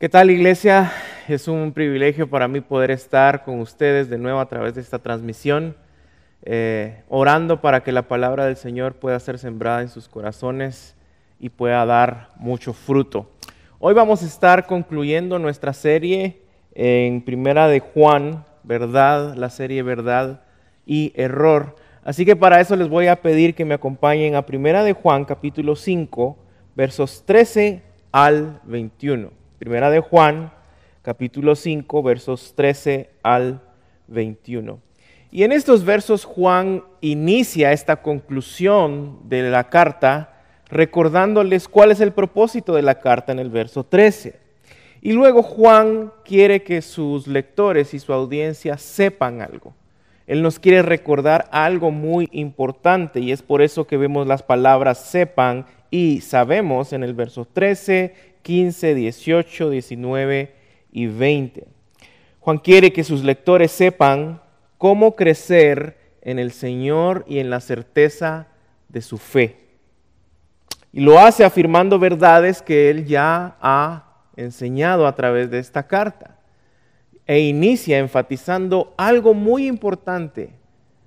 ¿Qué tal iglesia? Es un privilegio para mí poder estar con ustedes de nuevo a través de esta transmisión, eh, orando para que la palabra del Señor pueda ser sembrada en sus corazones y pueda dar mucho fruto. Hoy vamos a estar concluyendo nuestra serie en Primera de Juan, verdad, la serie verdad y error. Así que para eso les voy a pedir que me acompañen a Primera de Juan, capítulo 5, versos 13 al 21. Primera de Juan, capítulo 5, versos 13 al 21. Y en estos versos Juan inicia esta conclusión de la carta recordándoles cuál es el propósito de la carta en el verso 13. Y luego Juan quiere que sus lectores y su audiencia sepan algo. Él nos quiere recordar algo muy importante y es por eso que vemos las palabras sepan y sabemos en el verso 13 15, 18, 19 y 20. Juan quiere que sus lectores sepan cómo crecer en el Señor y en la certeza de su fe. Y lo hace afirmando verdades que él ya ha enseñado a través de esta carta. E inicia enfatizando algo muy importante.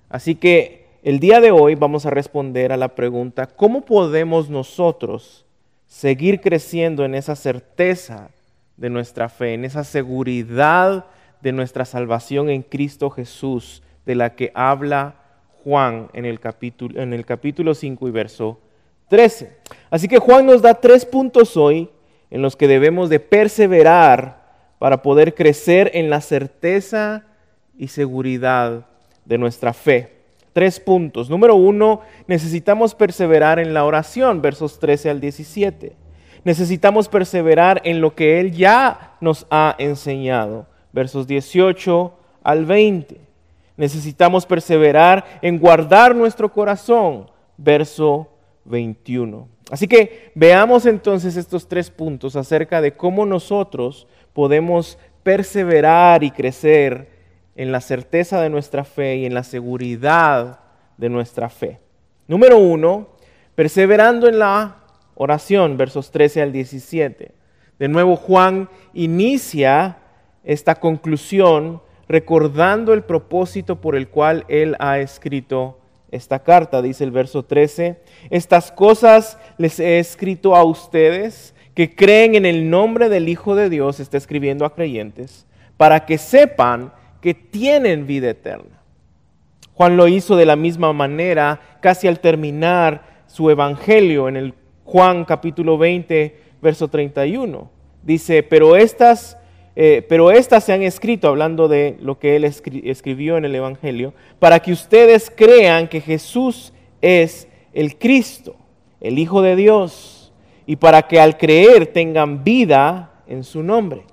Así que el día de hoy vamos a responder a la pregunta, ¿cómo podemos nosotros seguir creciendo en esa certeza de nuestra fe, en esa seguridad de nuestra salvación en Cristo Jesús, de la que habla Juan en el capítulo, en el capítulo 5 y verso 13. Así que Juan nos da tres puntos hoy en los que debemos de perseverar para poder crecer en la certeza y seguridad de nuestra fe. Tres puntos. Número uno, necesitamos perseverar en la oración, versos 13 al 17. Necesitamos perseverar en lo que Él ya nos ha enseñado, versos 18 al 20. Necesitamos perseverar en guardar nuestro corazón, verso 21. Así que veamos entonces estos tres puntos acerca de cómo nosotros podemos perseverar y crecer en la certeza de nuestra fe y en la seguridad de nuestra fe. Número uno, perseverando en la oración, versos 13 al 17. De nuevo, Juan inicia esta conclusión recordando el propósito por el cual él ha escrito esta carta. Dice el verso 13, estas cosas les he escrito a ustedes que creen en el nombre del Hijo de Dios, está escribiendo a creyentes, para que sepan que tienen vida eterna. Juan lo hizo de la misma manera casi al terminar su evangelio en el Juan capítulo 20, verso 31. Dice, pero estas, eh, pero estas se han escrito, hablando de lo que él escribió en el evangelio, para que ustedes crean que Jesús es el Cristo, el Hijo de Dios, y para que al creer tengan vida en su nombre.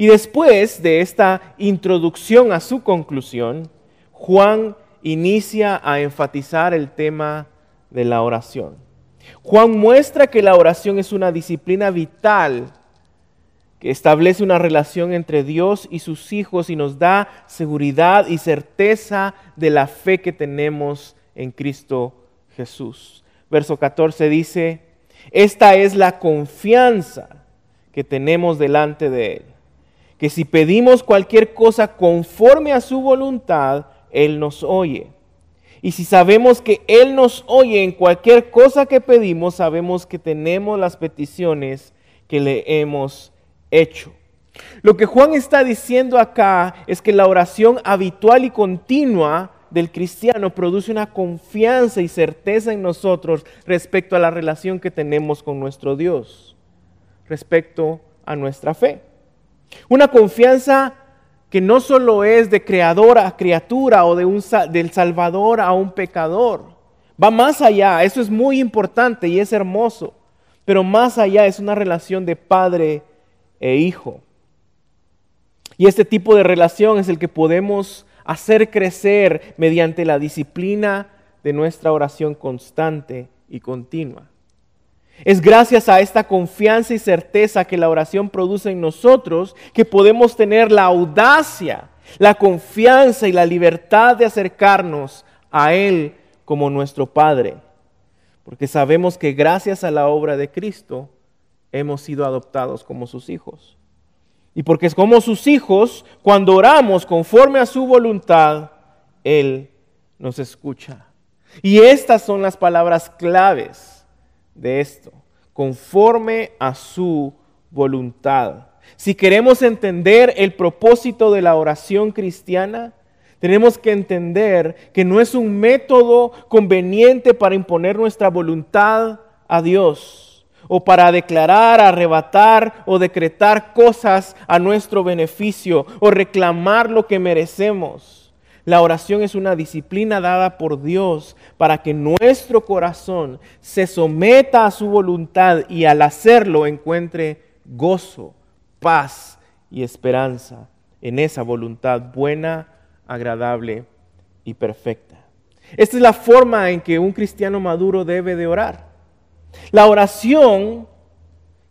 Y después de esta introducción a su conclusión, Juan inicia a enfatizar el tema de la oración. Juan muestra que la oración es una disciplina vital que establece una relación entre Dios y sus hijos y nos da seguridad y certeza de la fe que tenemos en Cristo Jesús. Verso 14 dice, esta es la confianza que tenemos delante de Él que si pedimos cualquier cosa conforme a su voluntad, Él nos oye. Y si sabemos que Él nos oye en cualquier cosa que pedimos, sabemos que tenemos las peticiones que le hemos hecho. Lo que Juan está diciendo acá es que la oración habitual y continua del cristiano produce una confianza y certeza en nosotros respecto a la relación que tenemos con nuestro Dios, respecto a nuestra fe. Una confianza que no solo es de creador a criatura o de un, del salvador a un pecador. Va más allá, eso es muy importante y es hermoso, pero más allá es una relación de padre e hijo. Y este tipo de relación es el que podemos hacer crecer mediante la disciplina de nuestra oración constante y continua. Es gracias a esta confianza y certeza que la oración produce en nosotros que podemos tener la audacia, la confianza y la libertad de acercarnos a Él como nuestro Padre. Porque sabemos que gracias a la obra de Cristo hemos sido adoptados como sus hijos. Y porque es como sus hijos, cuando oramos conforme a su voluntad, Él nos escucha. Y estas son las palabras claves de esto, conforme a su voluntad. Si queremos entender el propósito de la oración cristiana, tenemos que entender que no es un método conveniente para imponer nuestra voluntad a Dios o para declarar, arrebatar o decretar cosas a nuestro beneficio o reclamar lo que merecemos. La oración es una disciplina dada por Dios para que nuestro corazón se someta a su voluntad y al hacerlo encuentre gozo, paz y esperanza en esa voluntad buena, agradable y perfecta. Esta es la forma en que un cristiano maduro debe de orar. La oración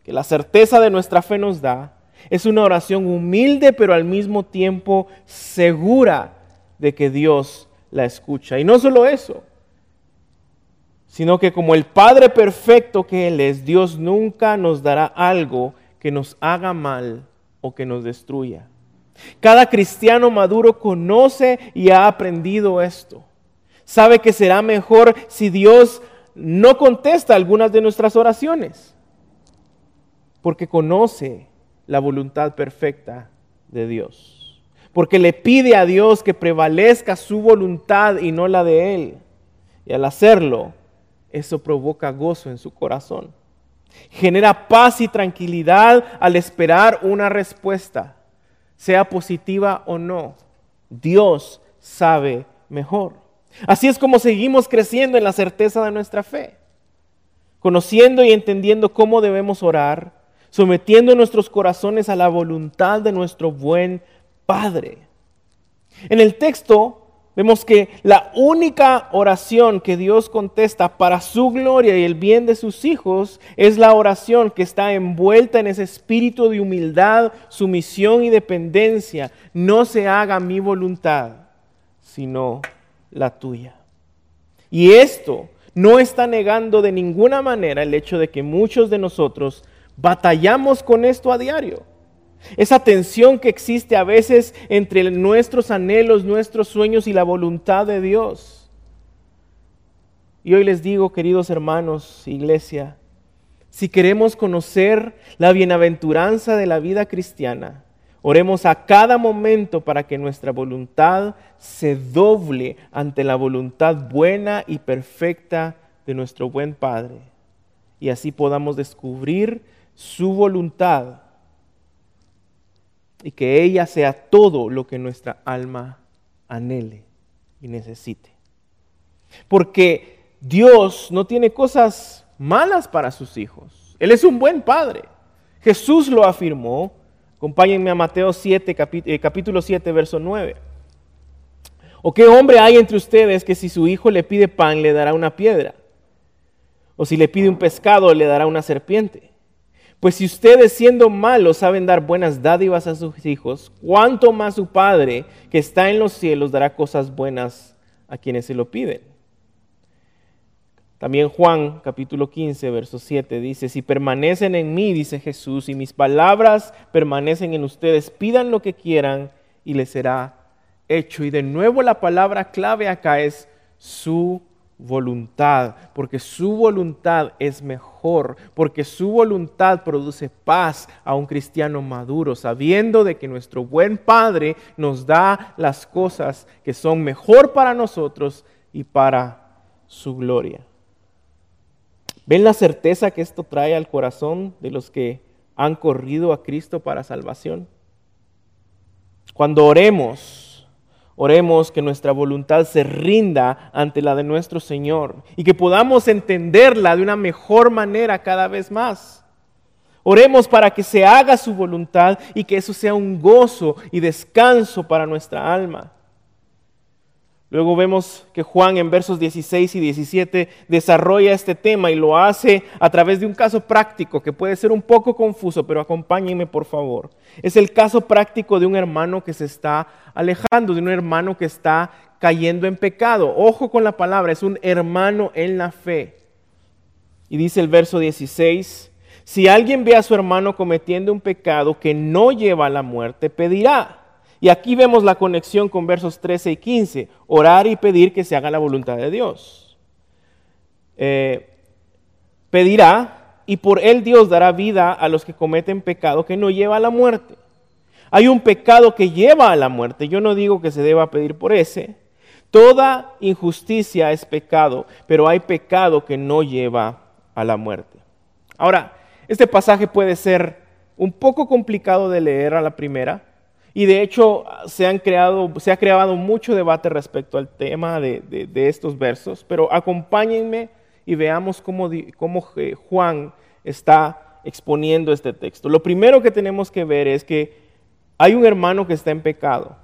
que la certeza de nuestra fe nos da es una oración humilde pero al mismo tiempo segura de que Dios la escucha. Y no solo eso, sino que como el Padre perfecto que Él es, Dios nunca nos dará algo que nos haga mal o que nos destruya. Cada cristiano maduro conoce y ha aprendido esto. Sabe que será mejor si Dios no contesta algunas de nuestras oraciones, porque conoce la voluntad perfecta de Dios, porque le pide a Dios que prevalezca su voluntad y no la de Él. Y al hacerlo, eso provoca gozo en su corazón. Genera paz y tranquilidad al esperar una respuesta, sea positiva o no. Dios sabe mejor. Así es como seguimos creciendo en la certeza de nuestra fe, conociendo y entendiendo cómo debemos orar, sometiendo nuestros corazones a la voluntad de nuestro buen Padre. En el texto Vemos que la única oración que Dios contesta para su gloria y el bien de sus hijos es la oración que está envuelta en ese espíritu de humildad, sumisión y dependencia. No se haga mi voluntad, sino la tuya. Y esto no está negando de ninguna manera el hecho de que muchos de nosotros batallamos con esto a diario. Esa tensión que existe a veces entre nuestros anhelos, nuestros sueños y la voluntad de Dios. Y hoy les digo, queridos hermanos, iglesia, si queremos conocer la bienaventuranza de la vida cristiana, oremos a cada momento para que nuestra voluntad se doble ante la voluntad buena y perfecta de nuestro buen Padre. Y así podamos descubrir su voluntad y que ella sea todo lo que nuestra alma anhele y necesite. Porque Dios no tiene cosas malas para sus hijos. Él es un buen padre. Jesús lo afirmó. Acompáñenme a Mateo 7, eh, capítulo 7, verso 9. ¿O qué hombre hay entre ustedes que si su hijo le pide pan le dará una piedra? ¿O si le pide un pescado le dará una serpiente? Pues si ustedes siendo malos saben dar buenas dádivas a sus hijos, ¿cuánto más su Padre que está en los cielos dará cosas buenas a quienes se lo piden? También Juan capítulo 15, verso 7 dice, si permanecen en mí, dice Jesús, y mis palabras permanecen en ustedes, pidan lo que quieran y les será hecho. Y de nuevo la palabra clave acá es su voluntad, porque su voluntad es mejor, porque su voluntad produce paz a un cristiano maduro, sabiendo de que nuestro buen Padre nos da las cosas que son mejor para nosotros y para su gloria. ¿Ven la certeza que esto trae al corazón de los que han corrido a Cristo para salvación? Cuando oremos, Oremos que nuestra voluntad se rinda ante la de nuestro Señor y que podamos entenderla de una mejor manera cada vez más. Oremos para que se haga su voluntad y que eso sea un gozo y descanso para nuestra alma. Luego vemos que Juan en versos 16 y 17 desarrolla este tema y lo hace a través de un caso práctico que puede ser un poco confuso, pero acompáñenme por favor. Es el caso práctico de un hermano que se está alejando, de un hermano que está cayendo en pecado. Ojo con la palabra, es un hermano en la fe. Y dice el verso 16, Si alguien ve a su hermano cometiendo un pecado que no lleva a la muerte, pedirá. Y aquí vemos la conexión con versos 13 y 15, orar y pedir que se haga la voluntad de Dios. Eh, pedirá y por él Dios dará vida a los que cometen pecado que no lleva a la muerte. Hay un pecado que lleva a la muerte. Yo no digo que se deba pedir por ese. Toda injusticia es pecado, pero hay pecado que no lleva a la muerte. Ahora, este pasaje puede ser un poco complicado de leer a la primera, y de hecho se, han creado, se ha creado mucho debate respecto al tema de, estos versos, pero acompáñenme y veamos cómo, cómo Juan está exponiendo este texto. Lo primero que tenemos que ver es que hay un hermano que está en pecado.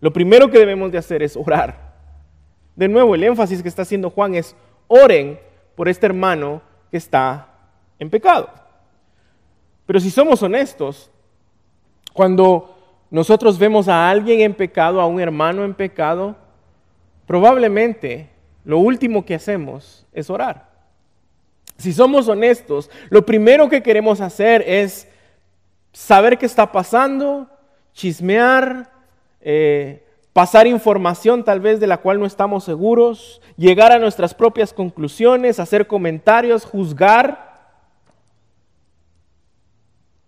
Lo primero que debemos de hacer es orar. De nuevo, el énfasis que está haciendo Juan es oren por este hermano que está en pecado. Pero si somos honestos, cuando nosotros vemos a alguien en pecado, a un hermano en pecado, probablemente lo último que hacemos es orar. Si somos honestos, lo primero que queremos hacer es saber qué está pasando, chismear, eh, pasar información tal vez de la cual no estamos seguros, llegar a nuestras propias conclusiones, hacer comentarios, juzgar.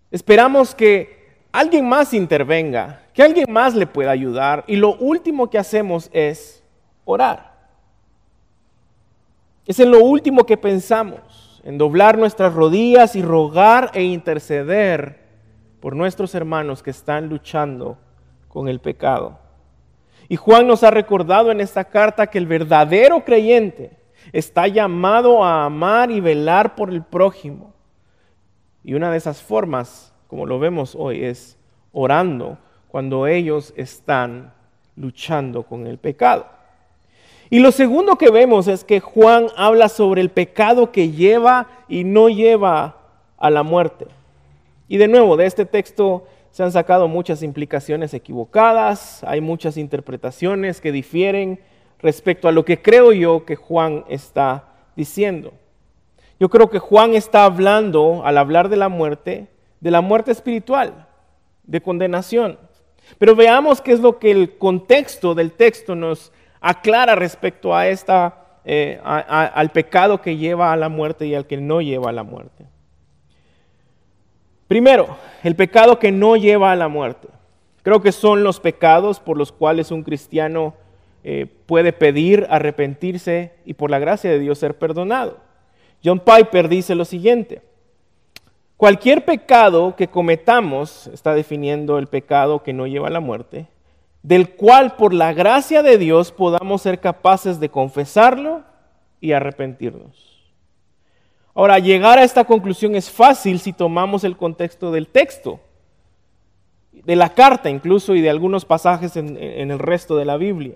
Esperamos que alguien más intervenga, que alguien más le pueda ayudar y lo último que hacemos es orar. Es en lo último que pensamos, en doblar nuestras rodillas y rogar e interceder por nuestros hermanos que están luchando con el pecado. Y Juan nos ha recordado en esta carta que el verdadero creyente está llamado a amar y velar por el prójimo. Y una de esas formas, como lo vemos hoy, es orando cuando ellos están luchando con el pecado. Y lo segundo que vemos es que Juan habla sobre el pecado que lleva y no lleva a la muerte. Y de nuevo, de este texto se han sacado muchas implicaciones equivocadas, hay muchas interpretaciones que difieren respecto a lo que creo yo que Juan está diciendo. Yo creo que Juan está hablando, al hablar de la muerte, de la muerte espiritual, de condenación. Pero veamos qué es lo que el contexto del texto nos aclara respecto a esta, eh, al pecado que lleva a la muerte y al que no lleva a la muerte. Primero, el pecado que no lleva a la muerte. Creo que son los pecados por los cuales un cristiano eh, puede pedir arrepentirse y por la gracia de Dios ser perdonado. John Piper dice lo siguiente, cualquier pecado que cometamos, está definiendo el pecado que no lleva a la muerte, del cual por la gracia de Dios podamos ser capaces de confesarlo y arrepentirnos. Ahora, llegar a esta conclusión es fácil si tomamos el contexto del texto, de la carta incluso y de algunos pasajes en, el resto de la Biblia.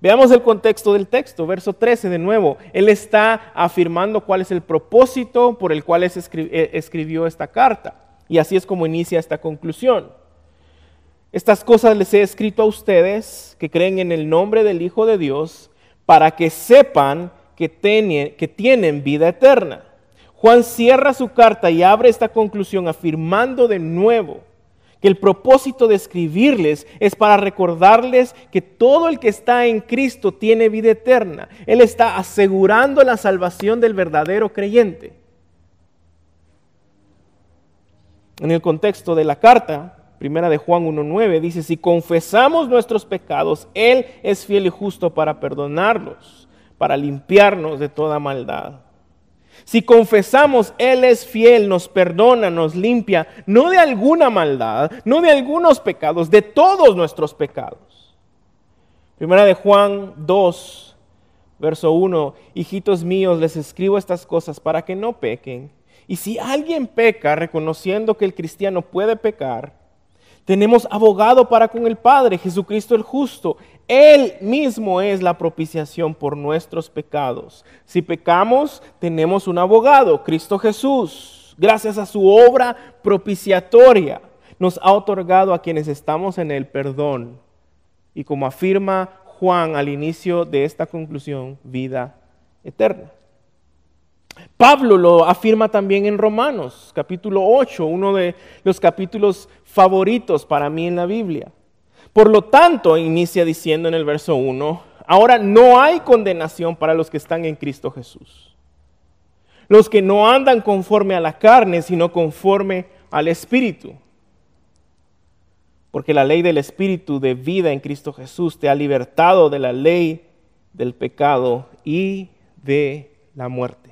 Veamos el contexto del texto, verso 13 de nuevo. Él está afirmando cuál es el propósito por el cual eh, escribió esta carta. Y así es como inicia esta conclusión. Estas cosas les he escrito a ustedes que creen en el nombre del Hijo de Dios para que sepan que, que tienen vida eterna. Juan cierra su carta y abre esta conclusión afirmando de nuevo que el propósito de escribirles es para recordarles que todo el que está en Cristo tiene vida eterna. Él está asegurando la salvación del verdadero creyente. En el contexto de la carta, primera de Juan 1.9, dice, si confesamos nuestros pecados, Él es fiel y justo para perdonarlos, para limpiarnos de toda maldad. Si confesamos, Él es fiel, nos perdona, nos limpia, no de alguna maldad, no de algunos pecados, de todos nuestros pecados. Primera de Juan 2, verso 1, hijitos míos, les escribo estas cosas para que no pequen. Y si alguien peca, reconociendo que el cristiano puede pecar, tenemos abogado para con el Padre, Jesucristo el justo. Él mismo es la propiciación por nuestros pecados. Si pecamos, tenemos un abogado, Cristo Jesús. Gracias a su obra propiciatoria, nos ha otorgado a quienes estamos en el perdón. Y como afirma Juan al inicio de esta conclusión, vida eterna. Pablo lo afirma también en Romanos, capítulo 8, uno de los capítulos favoritos para mí en la Biblia. Por lo tanto, inicia diciendo en el verso 1, ahora no hay condenación para los que están en Cristo Jesús. Los que no andan conforme a la carne, sino conforme al Espíritu. Porque la ley del Espíritu de vida en Cristo Jesús te ha libertado de la ley del pecado y de la muerte.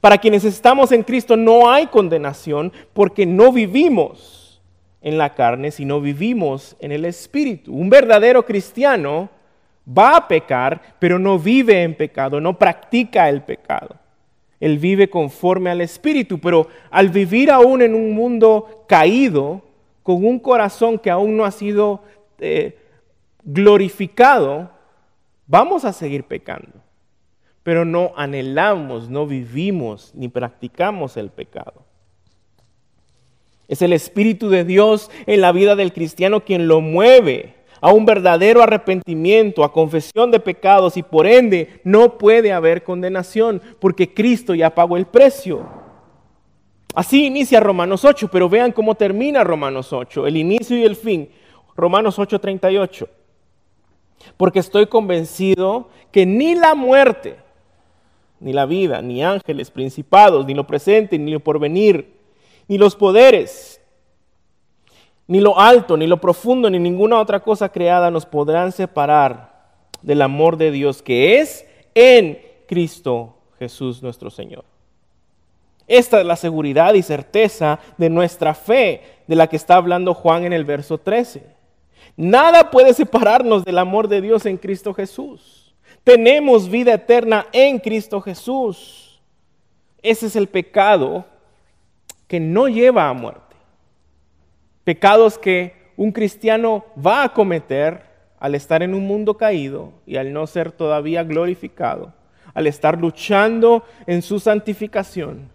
Para quienes estamos en Cristo no hay condenación porque no vivimos en la carne, sino vivimos en el Espíritu. Un verdadero cristiano va a pecar, pero no vive en pecado, no practica el pecado. Él vive conforme al Espíritu, pero al vivir aún en un mundo caído, con un corazón que aún no ha sido eh, glorificado, vamos a seguir pecando. Pero no anhelamos, no vivimos ni practicamos el pecado. Es el Espíritu de Dios en la vida del cristiano quien lo mueve a un verdadero arrepentimiento, a confesión de pecados y por ende no puede haber condenación porque Cristo ya pagó el precio. Así inicia Romanos 8, pero vean cómo termina Romanos 8, el inicio y el fin. Romanos 8:38. Porque estoy convencido que ni la muerte, ni la vida, ni ángeles, principados, ni lo presente, ni lo porvenir, ni los poderes, ni lo alto, ni lo profundo, ni ninguna otra cosa creada nos podrán separar del amor de Dios que es en Cristo Jesús nuestro Señor. Esta es la seguridad y certeza de nuestra fe, de la que está hablando Juan en el verso 13. Nada puede separarnos del amor de Dios en Cristo Jesús. Tenemos vida eterna en Cristo Jesús. Ese es el pecado que no lleva a muerte pecados que un cristiano va a cometer al estar en un mundo caído y al no ser todavía glorificado, al estar luchando en su santificación,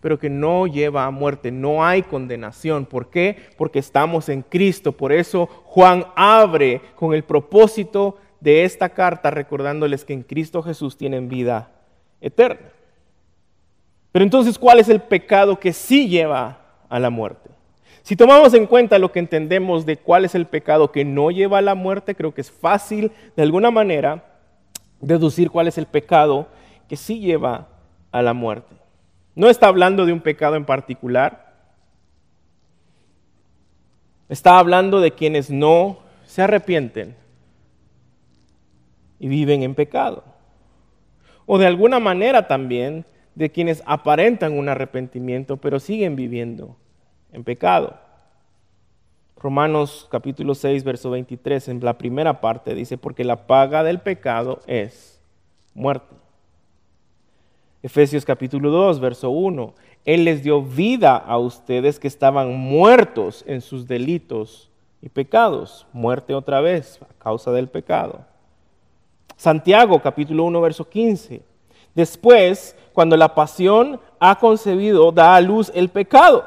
pero que no lleva a muerte, no hay condenación. ¿Por qué? Porque estamos en Cristo. Por eso Juan abre con el propósito de esta carta recordándoles que en Cristo Jesús tienen vida eterna. Pero entonces, ¿cuál es el pecado que sí lleva a la muerte? Si tomamos en cuenta lo que entendemos de cuál es el pecado que no lleva a la muerte, creo que es fácil de alguna manera deducir cuál es el pecado que sí lleva a la muerte. No está hablando de un pecado en particular. Está hablando de quienes no se arrepienten y viven en pecado. O de alguna manera también de quienes aparentan un arrepentimiento pero siguen viviendo en pecado. Romanos capítulo 6, verso 23, en la primera parte dice, porque la paga del pecado es muerte. Efesios capítulo 2, verso 1, Él les dio vida a ustedes que estaban muertos en sus delitos y pecados. Muerte otra vez a causa del pecado. Santiago capítulo 1, verso 15. Después, cuando la pasión ha concebido, da a luz el pecado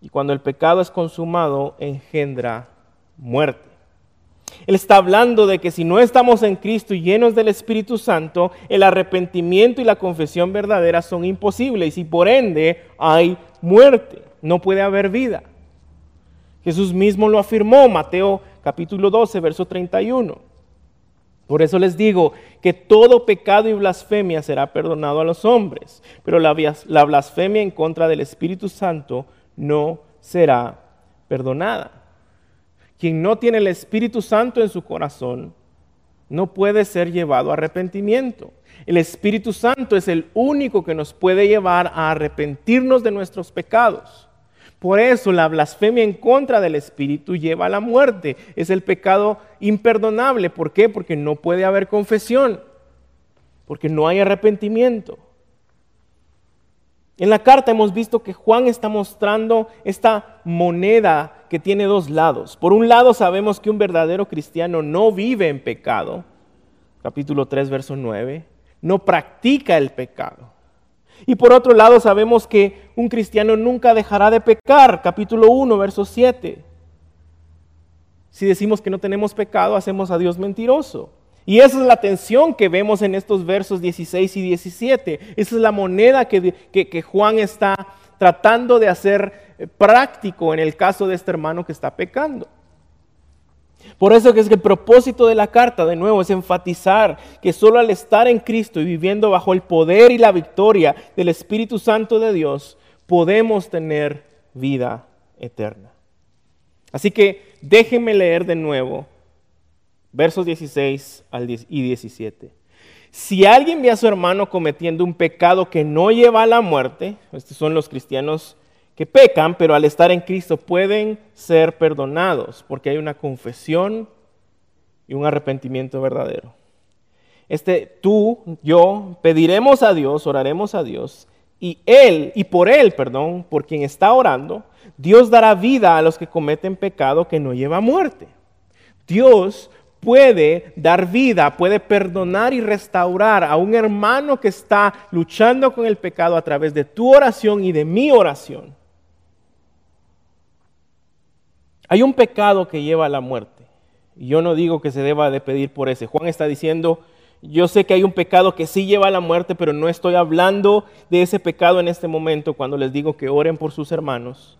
y cuando el pecado es consumado, engendra muerte. Él está hablando de que si no estamos en Cristo y llenos del Espíritu Santo, el arrepentimiento y la confesión verdadera son imposibles y por ende hay muerte, no puede haber vida. Jesús mismo lo afirmó, Mateo capítulo 12, verso 31. Por eso les digo que todo pecado y blasfemia será perdonado a los hombres, pero la, la blasfemia en contra del Espíritu Santo no será perdonada. Quien no tiene el Espíritu Santo en su corazón no puede ser llevado a arrepentimiento. El Espíritu Santo es el único que nos puede llevar a arrepentirnos de nuestros pecados. Por eso la blasfemia en contra del Espíritu lleva a la muerte. Es el pecado imperdonable. ¿Por qué? Porque no puede haber confesión. Porque no hay arrepentimiento. En la carta hemos visto que Juan está mostrando esta moneda que tiene dos lados. Por un lado sabemos que un verdadero cristiano no vive en pecado, capítulo 3, verso 9, no practica el pecado. Y por otro lado sabemos que un cristiano nunca dejará de pecar, capítulo 1, verso 7. Si decimos que no tenemos pecado, hacemos a Dios mentiroso Y esa es la tensión que vemos en estos versos 16 y 17. Esa es la moneda que, que, Juan está tratando de hacer eh, práctico en el caso de este hermano que está pecando. Por eso que es que el propósito de la carta, de nuevo, es enfatizar que solo al estar en Cristo y viviendo bajo el poder y la victoria del Espíritu Santo de Dios, podemos tener vida eterna. Así que déjenme leer de nuevo versos 16 y 17. Si alguien ve a su hermano cometiendo un pecado que no lleva a la muerte, estos son los cristianos que pecan, pero al estar en Cristo pueden ser perdonados, porque hay una confesión y un arrepentimiento verdadero. Este, tú, yo, pediremos a Dios, oraremos a Dios, y Él, y por Él, perdón, por quien está orando, Dios dará vida a los que cometen pecado que no lleva a muerte. Dios puede dar vida, puede perdonar y restaurar a un hermano que está luchando con el pecado a través de tu oración y de mi oración. Hay un pecado que lleva a la muerte. Yo no digo que se deba de pedir por ese. Juan está diciendo, yo sé que hay un pecado que sí lleva a la muerte, pero no estoy hablando de ese pecado en este momento cuando les digo que oren por sus hermanos.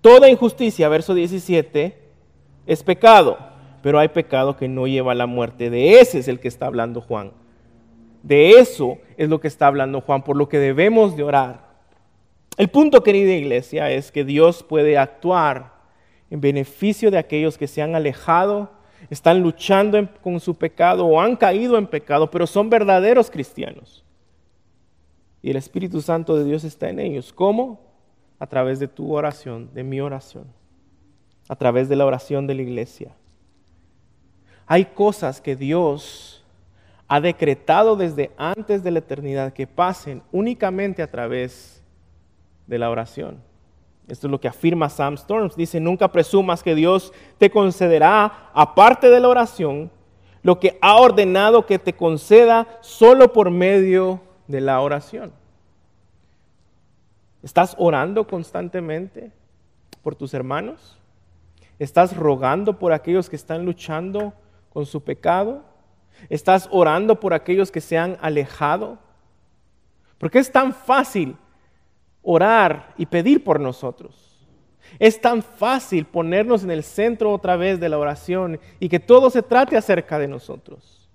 Toda injusticia, verso 17, es pecado pero hay pecado que no lleva a la muerte. De ese es el que está hablando Juan. De eso es lo que está hablando Juan, por lo que debemos de orar. El punto, querida iglesia, es que Dios puede actuar en beneficio de aquellos que se han alejado, están luchando con su pecado o han caído en pecado, pero son verdaderos cristianos. Y el Espíritu Santo de Dios está en ellos. ¿Cómo? A través de tu oración, de mi oración, a través de la oración de la iglesia. Hay cosas que Dios ha decretado desde antes de la eternidad que pasen únicamente a través de la oración. Esto es lo que afirma Sam Storms. Dice, nunca presumas que Dios te concederá, aparte de la oración, lo que ha ordenado que te conceda solo por medio de la oración. ¿Estás orando constantemente por tus hermanos? ¿Estás rogando por aquellos que están luchando con su pecado? ¿Estás orando por aquellos que se han alejado? Porque es tan fácil orar y pedir por nosotros. Es tan fácil ponernos en el centro otra vez de la oración y que todo se trate acerca de nosotros.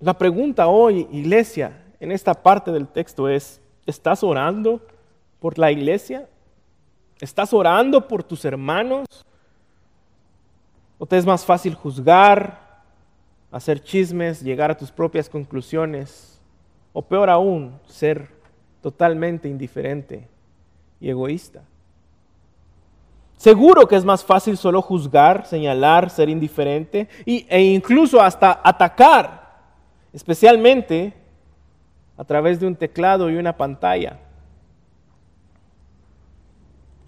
La pregunta hoy, iglesia, en esta parte del texto es, ¿estás orando por la iglesia? ¿Estás orando por tus hermanos? ¿O te es más fácil juzgar, hacer chismes, llegar a tus propias conclusiones? O peor aún, ser totalmente indiferente y egoísta. Seguro que es más fácil solo juzgar, señalar, ser indiferente e incluso hasta atacar, especialmente a través de un teclado y una pantalla.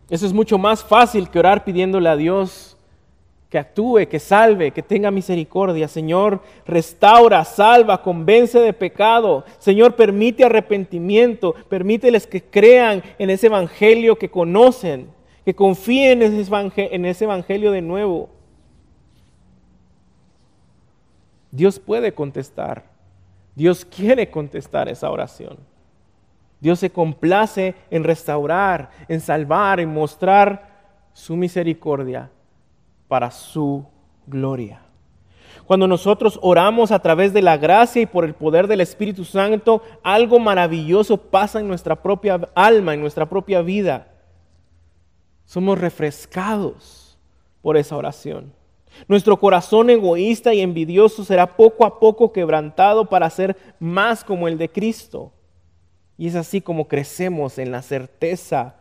Eso es mucho más fácil que orar pidiéndole a Dios que actúe, que salve, que tenga misericordia. Señor, restaura, salva, convence de pecado. Señor, permite arrepentimiento, permíteles que crean en ese evangelio que conocen, que confíen en ese evangelio, de nuevo. Dios puede contestar. Dios quiere contestar esa oración. Dios se complace en restaurar, en salvar, en mostrar su misericordia para su gloria. Cuando nosotros oramos a través de la gracia y por el poder del Espíritu Santo, algo maravilloso pasa en nuestra propia alma, en nuestra propia vida. Somos refrescados por esa oración. Nuestro corazón egoísta y envidioso será poco a poco quebrantado para ser más como el de Cristo. Y es así como crecemos en la certeza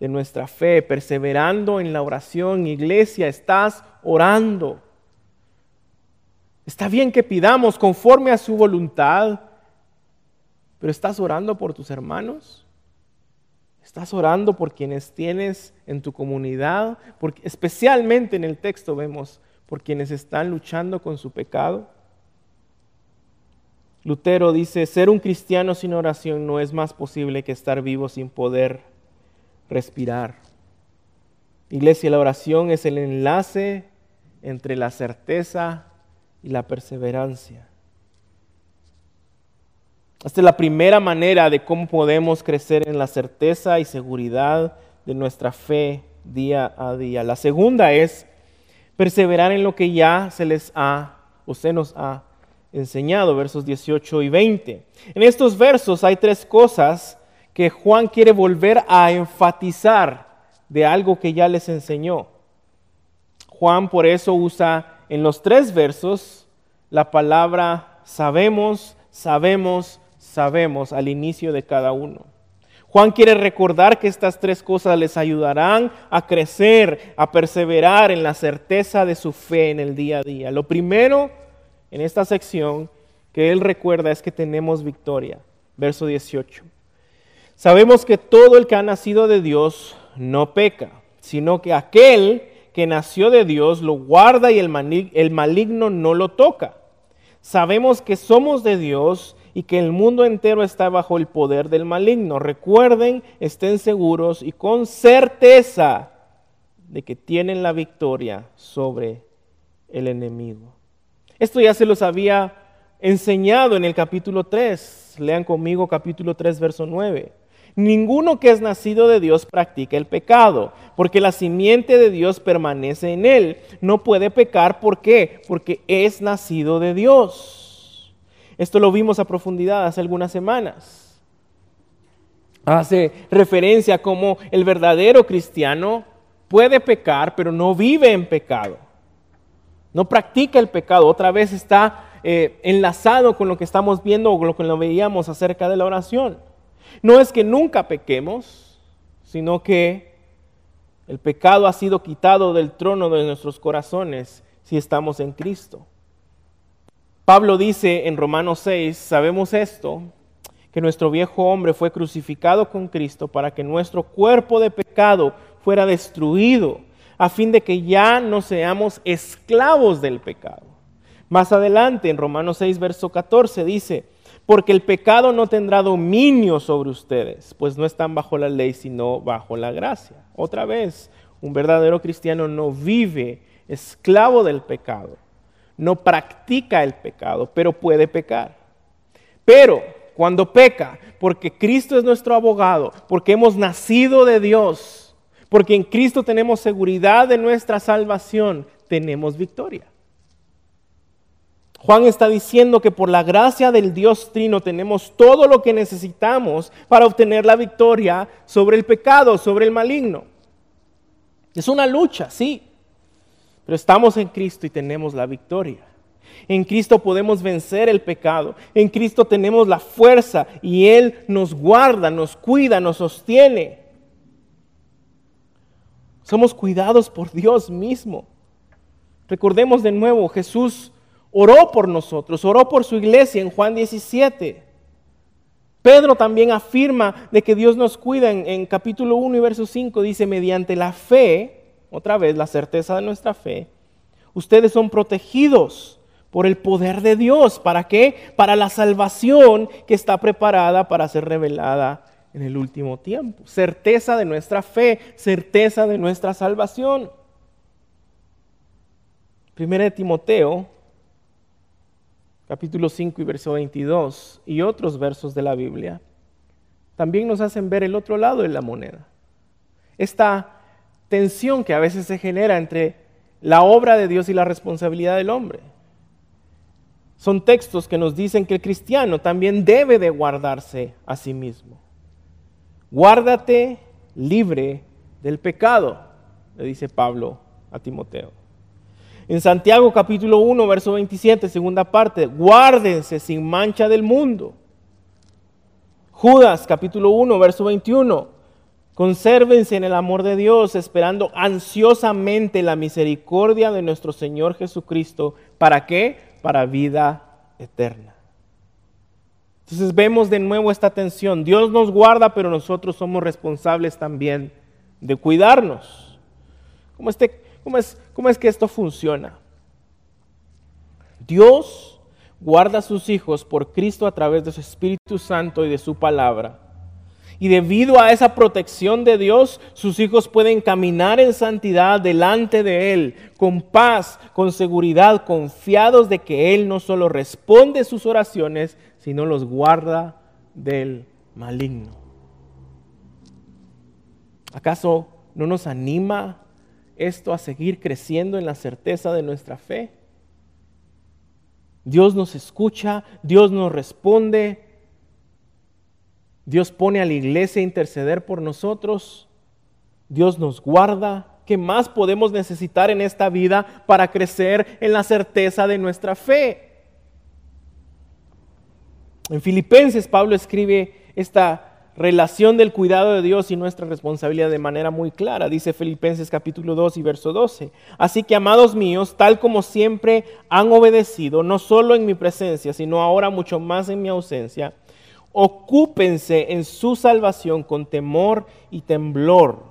de nuestra fe, perseverando en la oración. Iglesia, estás orando. Está bien que pidamos conforme a su voluntad, pero ¿estás orando por tus hermanos? ¿Estás orando por quienes tienes en tu comunidad? Especialmente en el texto vemos por quienes están luchando con su pecado. Lutero dice, ser un cristiano sin oración no es más posible que estar vivo sin poder respirar. Iglesia, la oración es el enlace entre la certeza y la perseverancia. Esta es la primera manera de cómo podemos crecer en la certeza y seguridad de nuestra fe día a día. La segunda es perseverar en lo que ya se les ha o se nos ha enseñado, versos 18 y 20. En estos versos hay tres cosas que Juan quiere volver a enfatizar de algo que ya les enseñó. Juan por eso usa en los tres versos la palabra sabemos, sabemos, sabemos al inicio de cada uno. Juan quiere recordar que estas tres cosas les ayudarán a crecer, a perseverar en la certeza de su fe en el día a día. Lo primero en esta sección que él recuerda es que tenemos victoria. Verso 18. Sabemos que todo el que ha nacido de Dios no peca, sino que aquel que nació de Dios lo guarda y el maligno no lo toca. Sabemos que somos de Dios y que el mundo entero está bajo el poder del maligno. Recuerden, estén seguros y con certeza de que tienen la victoria sobre el enemigo. Esto ya se los había enseñado en el capítulo 3. Lean conmigo capítulo 3, verso 9. Ninguno que es nacido de Dios practica el pecado, porque la simiente de Dios permanece en él. No puede pecar, ¿por qué? Porque es nacido de Dios. Esto lo vimos a profundidad hace algunas semanas. Hace referencia a cómo el verdadero cristiano puede pecar, pero no vive en pecado. No practica el pecado. Otra vez está eh, enlazado con lo que estamos viendo o con lo que lo veíamos acerca de la oración. No es que nunca pequemos, sino que el pecado ha sido quitado del trono de nuestros corazones si estamos en Cristo. Pablo dice en Romanos 6, sabemos esto, que nuestro viejo hombre fue crucificado con Cristo para que nuestro cuerpo de pecado fuera destruido, a fin de que ya no seamos esclavos del pecado. Más adelante, en Romanos 6, verso 14, dice, porque el pecado no tendrá dominio sobre ustedes, pues no están bajo la ley, sino bajo la gracia. Otra vez, un verdadero cristiano no vive esclavo del pecado, no practica el pecado, pero puede pecar. Pero cuando peca, porque Cristo es nuestro abogado, porque hemos nacido de Dios, porque en Cristo tenemos seguridad de nuestra salvación, tenemos victoria. Juan está diciendo que por la gracia del Dios Trino tenemos todo lo que necesitamos para obtener la victoria sobre el pecado, sobre el maligno. Es una lucha, sí, pero estamos en Cristo y tenemos la victoria. En Cristo podemos vencer el pecado. En Cristo tenemos la fuerza y Él nos guarda, nos cuida, nos sostiene. Somos cuidados por Dios mismo. Recordemos de nuevo, Jesús oró por nosotros, oró por su iglesia en Juan 17. Pedro también afirma de que Dios nos cuida en, capítulo 1 y verso 5, dice, mediante la fe, otra vez la certeza de nuestra fe, ustedes son protegidos por el poder de Dios. ¿Para qué? Para la salvación que está preparada para ser revelada en el último tiempo. Certeza de nuestra fe, certeza de nuestra salvación. Primera de Timoteo capítulo 5 y verso 22 y otros versos de la Biblia, también nos hacen ver el otro lado de la moneda. Esta tensión que a veces se genera entre la obra de Dios y la responsabilidad del hombre. Son textos que nos dicen que el cristiano también debe de guardarse a sí mismo. Guárdate libre del pecado, le dice Pablo a Timoteo. En Santiago capítulo 1, verso 27, segunda parte, guárdense sin mancha del mundo. Judas capítulo 1, verso 21, consérvense en el amor de Dios, esperando ansiosamente la misericordia de nuestro Señor Jesucristo. ¿Para qué? Para vida eterna. Entonces vemos de nuevo esta tensión. Dios nos guarda, pero nosotros somos responsables también de cuidarnos. Como este ¿Cómo es, que esto funciona? Dios guarda a sus hijos por Cristo a través de su Espíritu Santo y de su palabra. Y debido a esa protección de Dios, sus hijos pueden caminar en santidad delante de Él, con paz, con seguridad, confiados de que Él no solo responde sus oraciones, sino los guarda del maligno. ¿Acaso no nos anima esto a seguir creciendo en la certeza de nuestra fe? Dios nos escucha, Dios nos responde, Dios pone a la iglesia a interceder por nosotros, Dios nos guarda. ¿Qué más podemos necesitar en esta vida para crecer en la certeza de nuestra fe? En Filipenses Pablo escribe esta relación del cuidado de Dios y nuestra responsabilidad de manera muy clara. Dice Filipenses capítulo 2 y verso 12. Así que, amados míos, tal como siempre han obedecido, no solo en mi presencia, sino ahora mucho más en mi ausencia, ocúpense en su salvación con temor y temblor,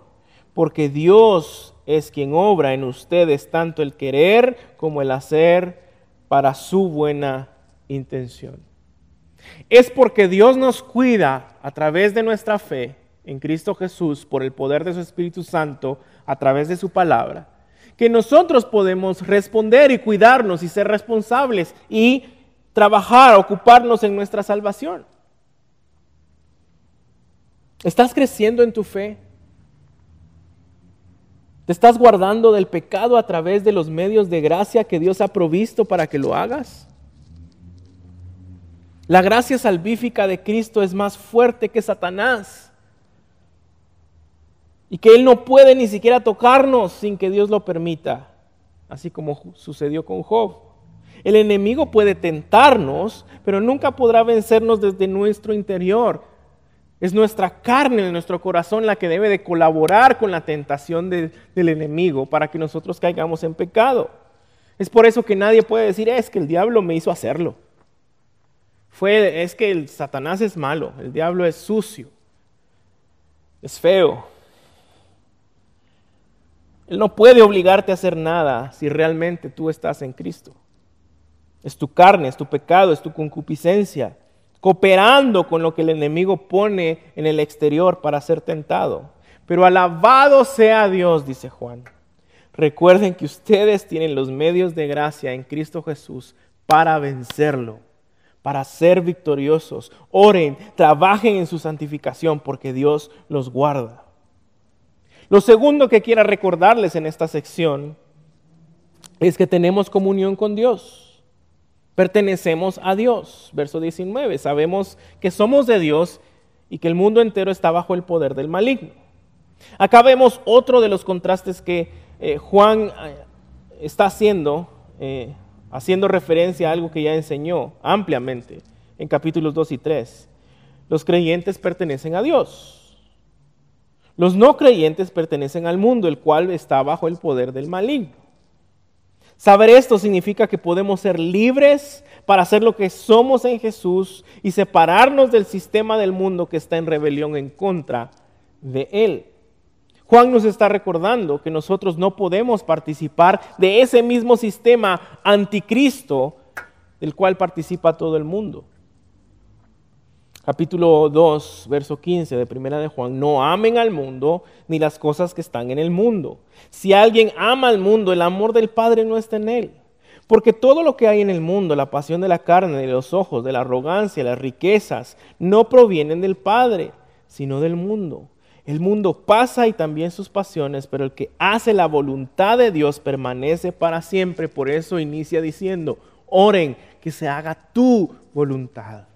porque Dios es quien obra en ustedes tanto el querer como el hacer para su buena intención. Es porque Dios nos cuida a través de nuestra fe en Cristo Jesús por el poder de su Espíritu Santo a través de su palabra, que nosotros podemos responder y cuidarnos y ser responsables y trabajar, ocuparnos en nuestra salvación. ¿Estás creciendo en tu fe? ¿Te estás guardando del pecado a través de los medios de gracia que Dios ha provisto para que lo hagas? La gracia salvífica de Cristo es más fuerte que Satanás. Y que Él no puede ni siquiera tocarnos sin que Dios lo permita, así como sucedió con Job. El enemigo puede tentarnos, pero nunca podrá vencernos desde nuestro interior. Es nuestra carne, nuestro corazón la que debe de colaborar con la tentación del enemigo para que nosotros caigamos en pecado. Es por eso que nadie puede decir, es que el diablo me hizo hacerlo fue, es que el Satanás es malo, el diablo es sucio, es feo. Él no puede obligarte a hacer nada si realmente tú estás en Cristo. Es tu carne, es tu pecado, es tu concupiscencia, cooperando con lo que el enemigo pone en el exterior para ser tentado. Pero alabado sea Dios, dice Juan. Recuerden que ustedes tienen los medios de gracia en Cristo Jesús para vencerlo para ser victoriosos. Oren, trabajen en su santificación porque Dios los guarda. Lo segundo que quiero recordarles en esta sección es que tenemos comunión con Dios. Pertenecemos a Dios. Verso 19. Sabemos que somos de Dios y que el mundo entero está bajo el poder del maligno. Acá vemos otro de los contrastes que eh, Juan eh, está haciendo eh, haciendo referencia a algo que ya enseñó ampliamente en capítulos 2 y 3. Los creyentes pertenecen a Dios. Los no creyentes pertenecen al mundo, el cual está bajo el poder del maligno. Saber esto significa que podemos ser libres para hacer lo que somos en Jesús y separarnos del sistema del mundo que está en rebelión en contra de Él. Juan nos está recordando que nosotros no podemos participar de ese mismo sistema anticristo del cual participa todo el mundo. Capítulo 2, verso 15 de Primera de Juan, no amen al mundo ni las cosas que están en el mundo. Si alguien ama al mundo, el amor del Padre no está en él. Porque todo lo que hay en el mundo, la pasión de la carne, de los ojos, de la arrogancia, las riquezas, no provienen del Padre, sino del mundo. El mundo pasa y también sus pasiones, pero el que hace la voluntad de Dios permanece para siempre. Por eso inicia diciendo, oren que se haga tu voluntad.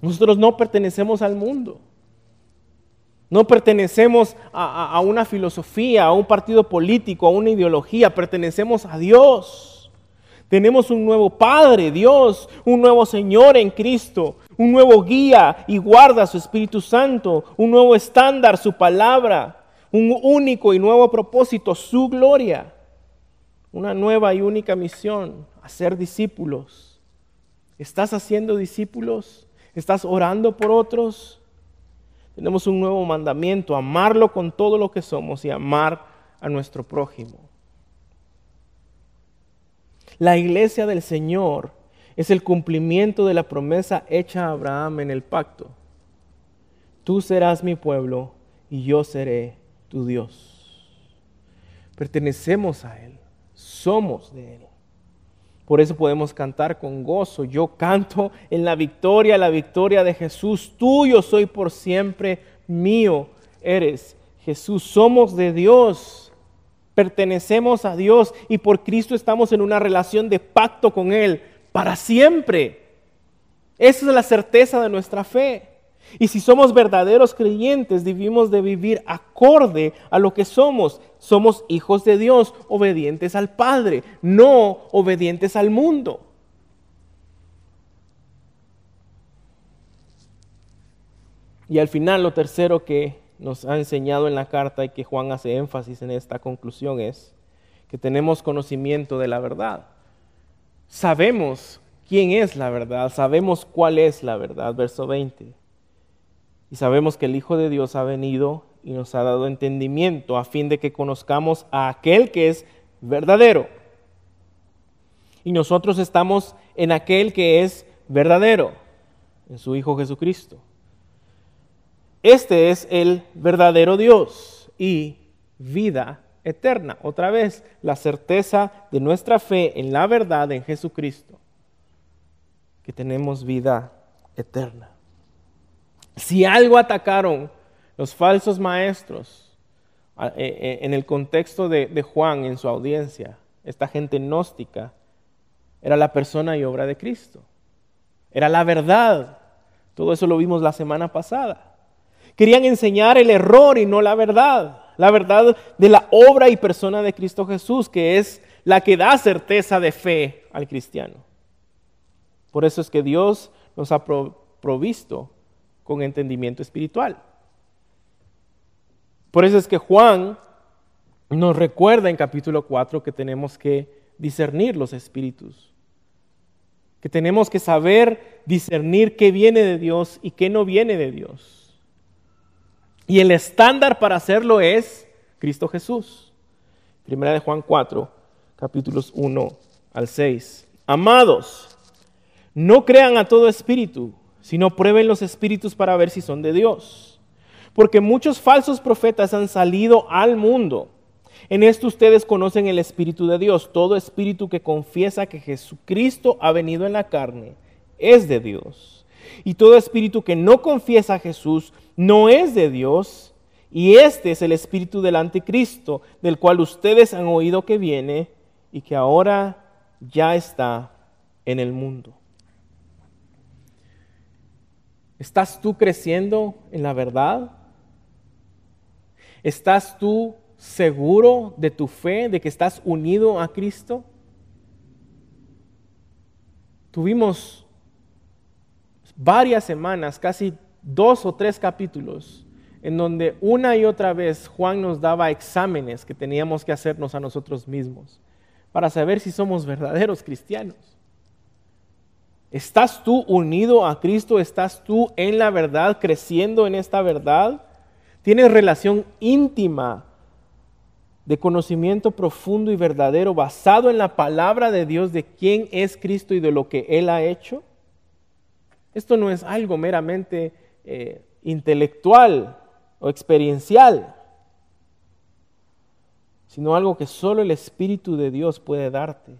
Nosotros no pertenecemos al mundo. No pertenecemos a, a, una filosofía, a un partido político, a una ideología. Pertenecemos a Dios. Tenemos un nuevo Padre, Dios, un nuevo Señor en Cristo, un nuevo guía y guarda su Espíritu Santo, un nuevo estándar, su palabra, un único y nuevo propósito, su gloria, una nueva y única misión, hacer discípulos. ¿Estás haciendo discípulos? ¿Estás orando por otros? Tenemos un nuevo mandamiento, amarlo con todo lo que somos y amar a nuestro prójimo. La iglesia del Señor es el cumplimiento de la promesa hecha a Abraham en el pacto. tú serás mi pueblo y yo seré tu Dios. Pertenecemos a Él, somos de Él. Por eso podemos cantar con gozo. Yo canto en la victoria, la victoria de Jesús. Tuyo soy por siempre, mío eres. Jesús, somos de Dios. Pertenecemos a Dios y por Cristo estamos en una relación de pacto con Él para siempre. Esa es la certeza de nuestra fe. Y si somos verdaderos creyentes, debimos de vivir acorde a lo que somos. Somos hijos de Dios, obedientes al Padre, no obedientes al mundo. Y al final lo tercero que nos ha enseñado en la carta y que Juan hace énfasis en esta conclusión es que tenemos conocimiento de la verdad. Sabemos quién es la verdad, sabemos cuál es la verdad, verso 20. Y sabemos que el Hijo de Dios ha venido y nos ha dado entendimiento a fin de que conozcamos a aquel que es verdadero. Y nosotros estamos en aquel que es verdadero, en su Hijo Jesucristo. Este es el verdadero Dios y vida eterna. Otra vez, la certeza de nuestra fe en la verdad en Jesucristo, que tenemos vida eterna. Si algo atacaron los falsos maestros e, e, en el contexto de, Juan, en su audiencia, esta gente gnóstica, era la persona y obra de Cristo. Era la verdad. Todo eso lo vimos la semana pasada. Querían enseñar el error y no la verdad. La verdad de la obra y persona de Cristo Jesús, que es la que da certeza de fe al cristiano. Por eso es que Dios nos ha provisto con entendimiento espiritual. Por eso es que Juan nos recuerda en capítulo 4 que tenemos que discernir los espíritus, que tenemos que saber discernir qué viene de Dios y qué no viene de Dios. Y el estándar para hacerlo es Cristo Jesús. Primera de Juan 4, capítulos 1 al 6. Amados, no crean a todo espíritu sino prueben los espíritus para ver si son de Dios. Porque muchos falsos profetas han salido al mundo. En esto ustedes conocen el Espíritu de Dios. Todo espíritu que confiesa que Jesucristo ha venido en la carne es de Dios. Y todo espíritu que no confiesa a Jesús no es de Dios. Y este es el espíritu del anticristo, del cual ustedes han oído que viene y que ahora ya está en el mundo. ¿Estás tú creciendo en la verdad? ¿Estás tú seguro de tu fe, de que estás unido a Cristo? Tuvimos varias semanas, casi dos o tres capítulos, en donde una y otra vez Juan nos daba exámenes que teníamos que hacernos a nosotros mismos para saber si somos verdaderos cristianos. ¿Estás tú unido a Cristo? ¿Estás tú en la verdad, creciendo en esta verdad? ¿Tienes relación íntima de conocimiento profundo y verdadero basado en la palabra de Dios de quién es Cristo y de lo que Él ha hecho? Esto no es algo meramente eh, intelectual o experiencial, sino algo que solo el Espíritu de Dios puede darte.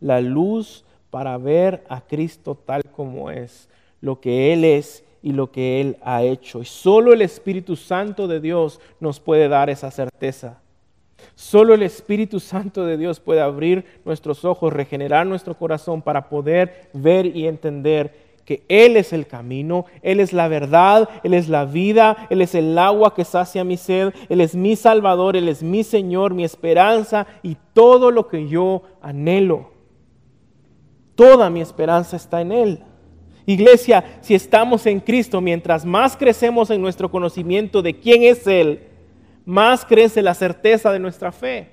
La luz para ver a Cristo tal como es, lo que Él es y lo que Él ha hecho. Y solo el Espíritu Santo de Dios nos puede dar esa certeza. Solo el Espíritu Santo de Dios puede abrir nuestros ojos, regenerar nuestro corazón para poder ver y entender que Él es el camino, Él es la verdad, Él es la vida, Él es el agua que sacia mi sed, Él es mi Salvador, Él es mi Señor, mi esperanza y todo lo que yo anhelo. Toda mi esperanza está en Él. Iglesia, si estamos en Cristo, mientras más crecemos en nuestro conocimiento de quién es Él, más crece la certeza de nuestra fe.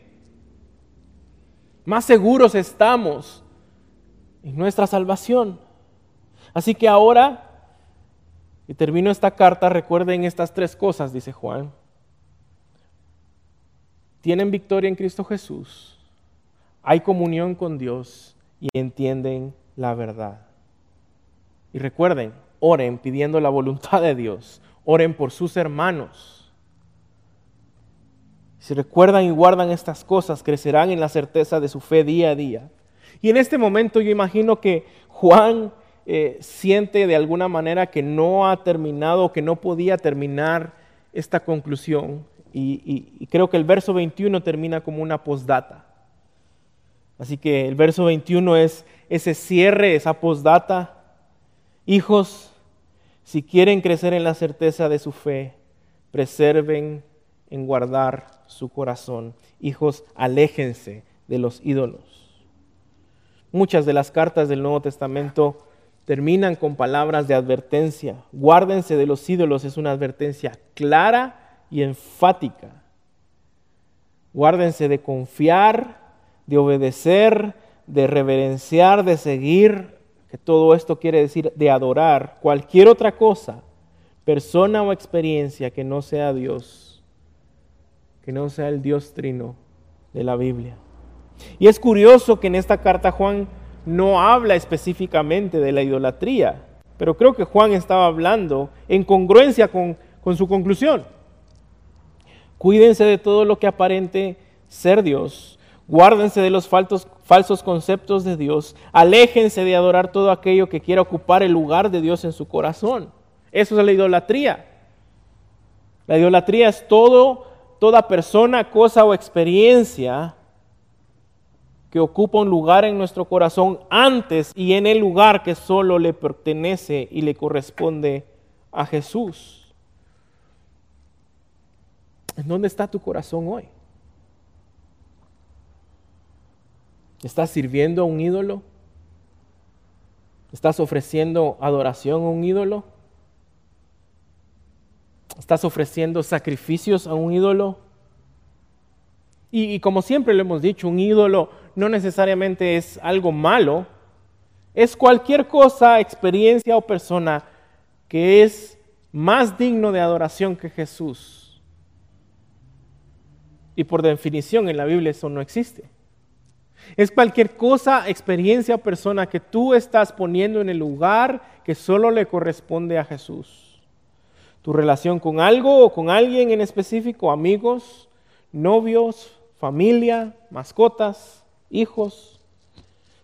Más seguros estamos en nuestra salvación. Así que ahora, y termino esta carta, recuerden estas tres cosas, dice Juan. Tienen victoria en Cristo Jesús. Hay comunión con Dios y entienden la verdad. Y recuerden, oren pidiendo la voluntad de Dios, Oren por sus hermanos. Si recuerdan y guardan estas cosas, crecerán en la certeza de su fe día a día. Y en este momento yo imagino que Juan eh, siente de alguna manera que no ha terminado, que no podía terminar esta conclusión. Y, creo que el verso 21 termina como una postdata. Así que el verso 21 es ese cierre, esa postdata. Hijos, si quieren crecer en la certeza de su fe, preserven en guardar su corazón. Hijos, aléjense de los ídolos. Muchas de las cartas del Nuevo Testamento terminan con palabras de advertencia. Guárdense de los ídolos es una advertencia clara y enfática. Guárdense de confiar, de obedecer, de reverenciar, de seguir, que todo esto quiere decir de adorar cualquier otra cosa, persona o experiencia que no sea Dios, que no sea el Dios trino de la Biblia. Y es curioso que en esta carta Juan no habla específicamente de la idolatría, pero creo que Juan estaba hablando en congruencia con, su conclusión. Cuídense de todo lo que aparente ser Dios, guárdense de los falsos, conceptos de Dios, aléjense de adorar todo aquello que quiera ocupar el lugar de Dios en su corazón. Eso es la idolatría. La idolatría es todo, toda persona, cosa o experiencia que ocupa un lugar en nuestro corazón antes y en el lugar que solo le pertenece y le corresponde a Jesús. ¿En dónde está tu corazón hoy? ¿Estás sirviendo a un ídolo? ¿Estás ofreciendo adoración a un ídolo? ¿Estás ofreciendo sacrificios a un ídolo? Y, como siempre lo hemos dicho, un ídolo no necesariamente es algo malo, es cualquier cosa, experiencia o persona que es más digno de adoración que Jesús. Y por definición en la Biblia eso no existe. Es cualquier cosa, experiencia o persona que tú estás poniendo en el lugar que solo le corresponde a Jesús. Tu relación con algo o con alguien en específico, amigos, novios, familia, mascotas, hijos,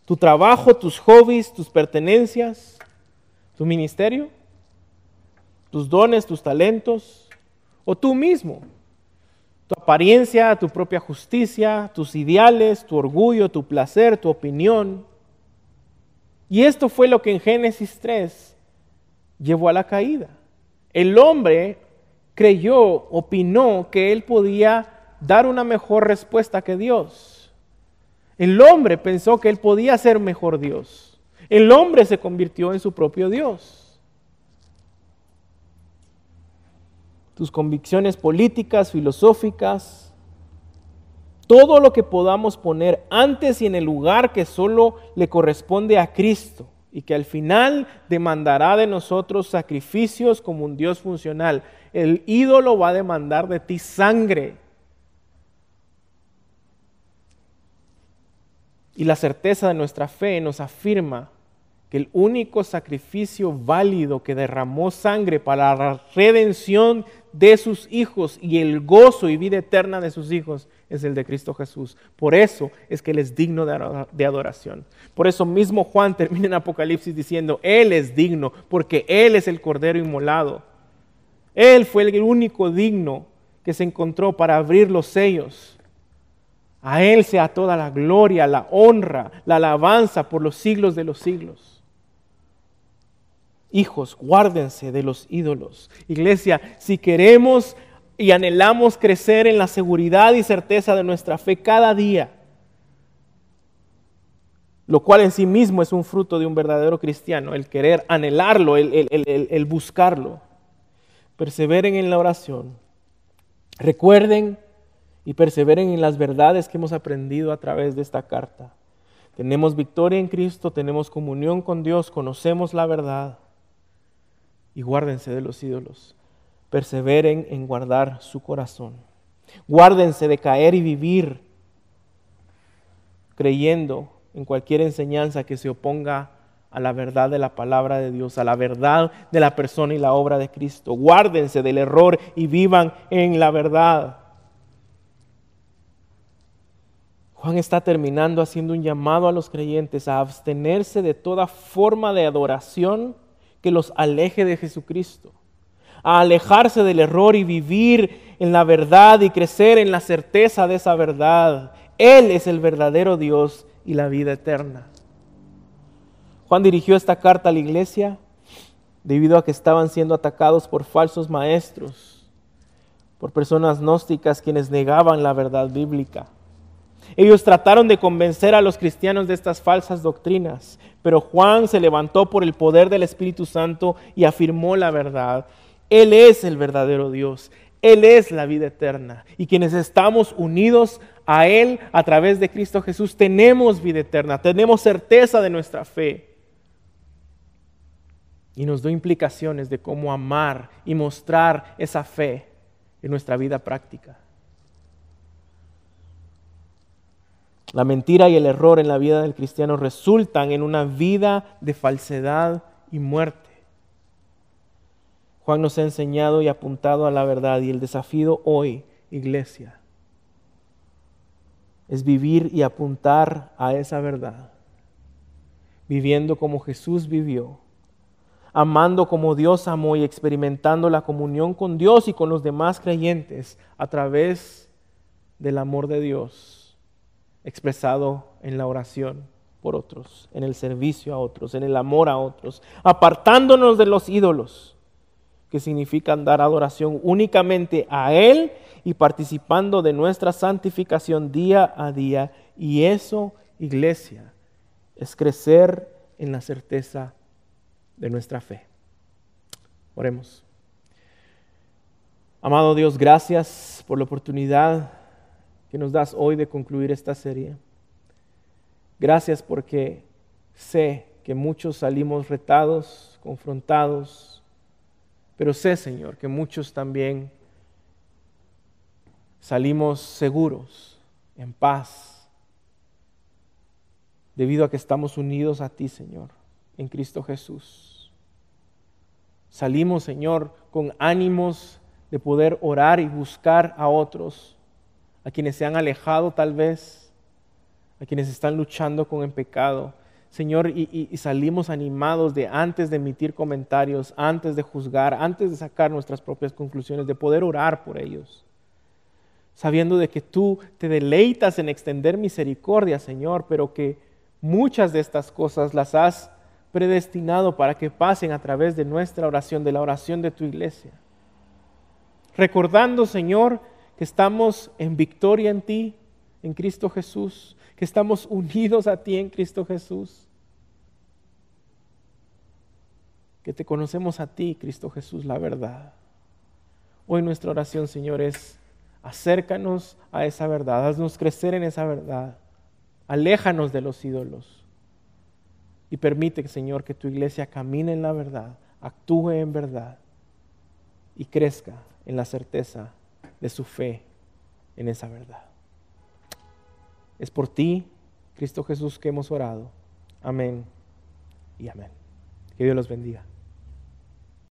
tu trabajo, tus hobbies, tus pertenencias, tu ministerio, tus dones, tus talentos, o tú mismo, tu apariencia, tu propia justicia, tus ideales, tu orgullo, tu placer, tu opinión. Y esto fue lo que en Génesis 3 llevó a la caída. El hombre creyó, opinó que él podía dar una mejor respuesta que Dios. El hombre pensó que él podía ser mejor Dios. El hombre se convirtió en su propio Dios. Tus convicciones políticas, filosóficas, todo lo que podamos poner antes y en el lugar que solo le corresponde a Cristo y que al final demandará de nosotros sacrificios como un Dios funcional. El ídolo va a demandar de ti sangre Y la certeza de nuestra fe nos afirma que el único sacrificio válido que derramó sangre para la redención de sus hijos y el gozo y vida eterna de sus hijos es el de Cristo Jesús. Por eso es que Él es digno de adoración. Por eso mismo Juan termina en Apocalipsis diciendo, Él es digno porque Él es el Cordero inmolado. Él fue el único digno que se encontró para abrir los sellos a Él sea toda la gloria, la honra, la alabanza por los siglos de los siglos. Hijos, guárdense de los ídolos. Iglesia, si queremos y anhelamos crecer en la seguridad y certeza de nuestra fe cada día, lo cual en sí mismo es un fruto de un verdadero cristiano, el querer anhelarlo, el, buscarlo. Perseveren en la oración. Recuerden y perseveren en las verdades que hemos aprendido a través de esta carta. Tenemos victoria en Cristo, tenemos comunión con Dios, conocemos la verdad. Y guárdense de los ídolos. Perseveren en guardar su corazón. Guárdense de caer y vivir creyendo en cualquier enseñanza que se oponga a la verdad de la palabra de Dios, a la verdad de la persona y la obra de Cristo. Guárdense del error y vivan en la verdad. Juan está terminando haciendo un llamado a los creyentes a abstenerse de toda forma de adoración que los aleje de Jesucristo, a alejarse del error y vivir en la verdad y crecer en la certeza de esa verdad. Él es el verdadero Dios y la vida eterna. Juan dirigió esta carta a la iglesia debido a que estaban siendo atacados por falsos maestros, por personas gnósticas quienes negaban la verdad bíblica. Ellos trataron de convencer a los cristianos de estas falsas doctrinas, pero Juan se levantó por el poder del Espíritu Santo y afirmó la verdad. Él es el verdadero Dios, Él es la vida eterna. Y quienes estamos unidos a Él a través de Cristo Jesús, tenemos vida eterna, tenemos certeza de nuestra fe y nos da implicaciones de cómo amar y mostrar esa fe en nuestra vida práctica. La mentira y el error en la vida del cristiano resultan en una vida de falsedad y muerte. Juan nos ha enseñado y apuntado a la verdad y el desafío hoy, iglesia, es vivir y apuntar a esa verdad, viviendo como Jesús vivió amando como Dios amó y experimentando la comunión con Dios y con los demás creyentes a través del amor de Dios expresado en la oración por otros, en el servicio a otros, en el amor a otros, apartándonos de los ídolos, que significan dar adoración únicamente a Él y participando de nuestra santificación día a día. Y eso, iglesia, es crecer en la certeza de nuestra fe. Oremos. Amado Dios, gracias por la oportunidad que nos das hoy de concluir esta serie. Gracias porque sé que muchos salimos retados, confrontados, pero sé, Señor, que muchos también salimos seguros, en paz, debido a que estamos unidos a ti, Señor, en Cristo Jesús. Salimos, Señor, con ánimos de poder orar y buscar a otros, a quienes se han alejado tal vez, a quienes están luchando con el pecado. Señor, y, salimos animados de antes de emitir comentarios, antes de juzgar, antes de sacar nuestras propias conclusiones, de poder orar por ellos, sabiendo de que tú te deleitas en extender misericordia, Señor, pero que muchas de estas cosas las has predestinado para que pasen a través de nuestra oración, de la oración de tu iglesia. Recordando, Señor, que estamos en victoria en ti, en Cristo Jesús, que estamos unidos a ti en Cristo Jesús, que te conocemos a ti, Cristo Jesús, la verdad. Hoy nuestra oración, Señor, es acércanos a esa verdad, haznos crecer en esa verdad, aléjanos de los ídolos y permite, Señor, que tu iglesia camine en la verdad, actúe en verdad y crezca en la certeza de su fe en esa verdad. Es por ti, Cristo Jesús, que hemos orado. Amén y amén. Que Dios los bendiga.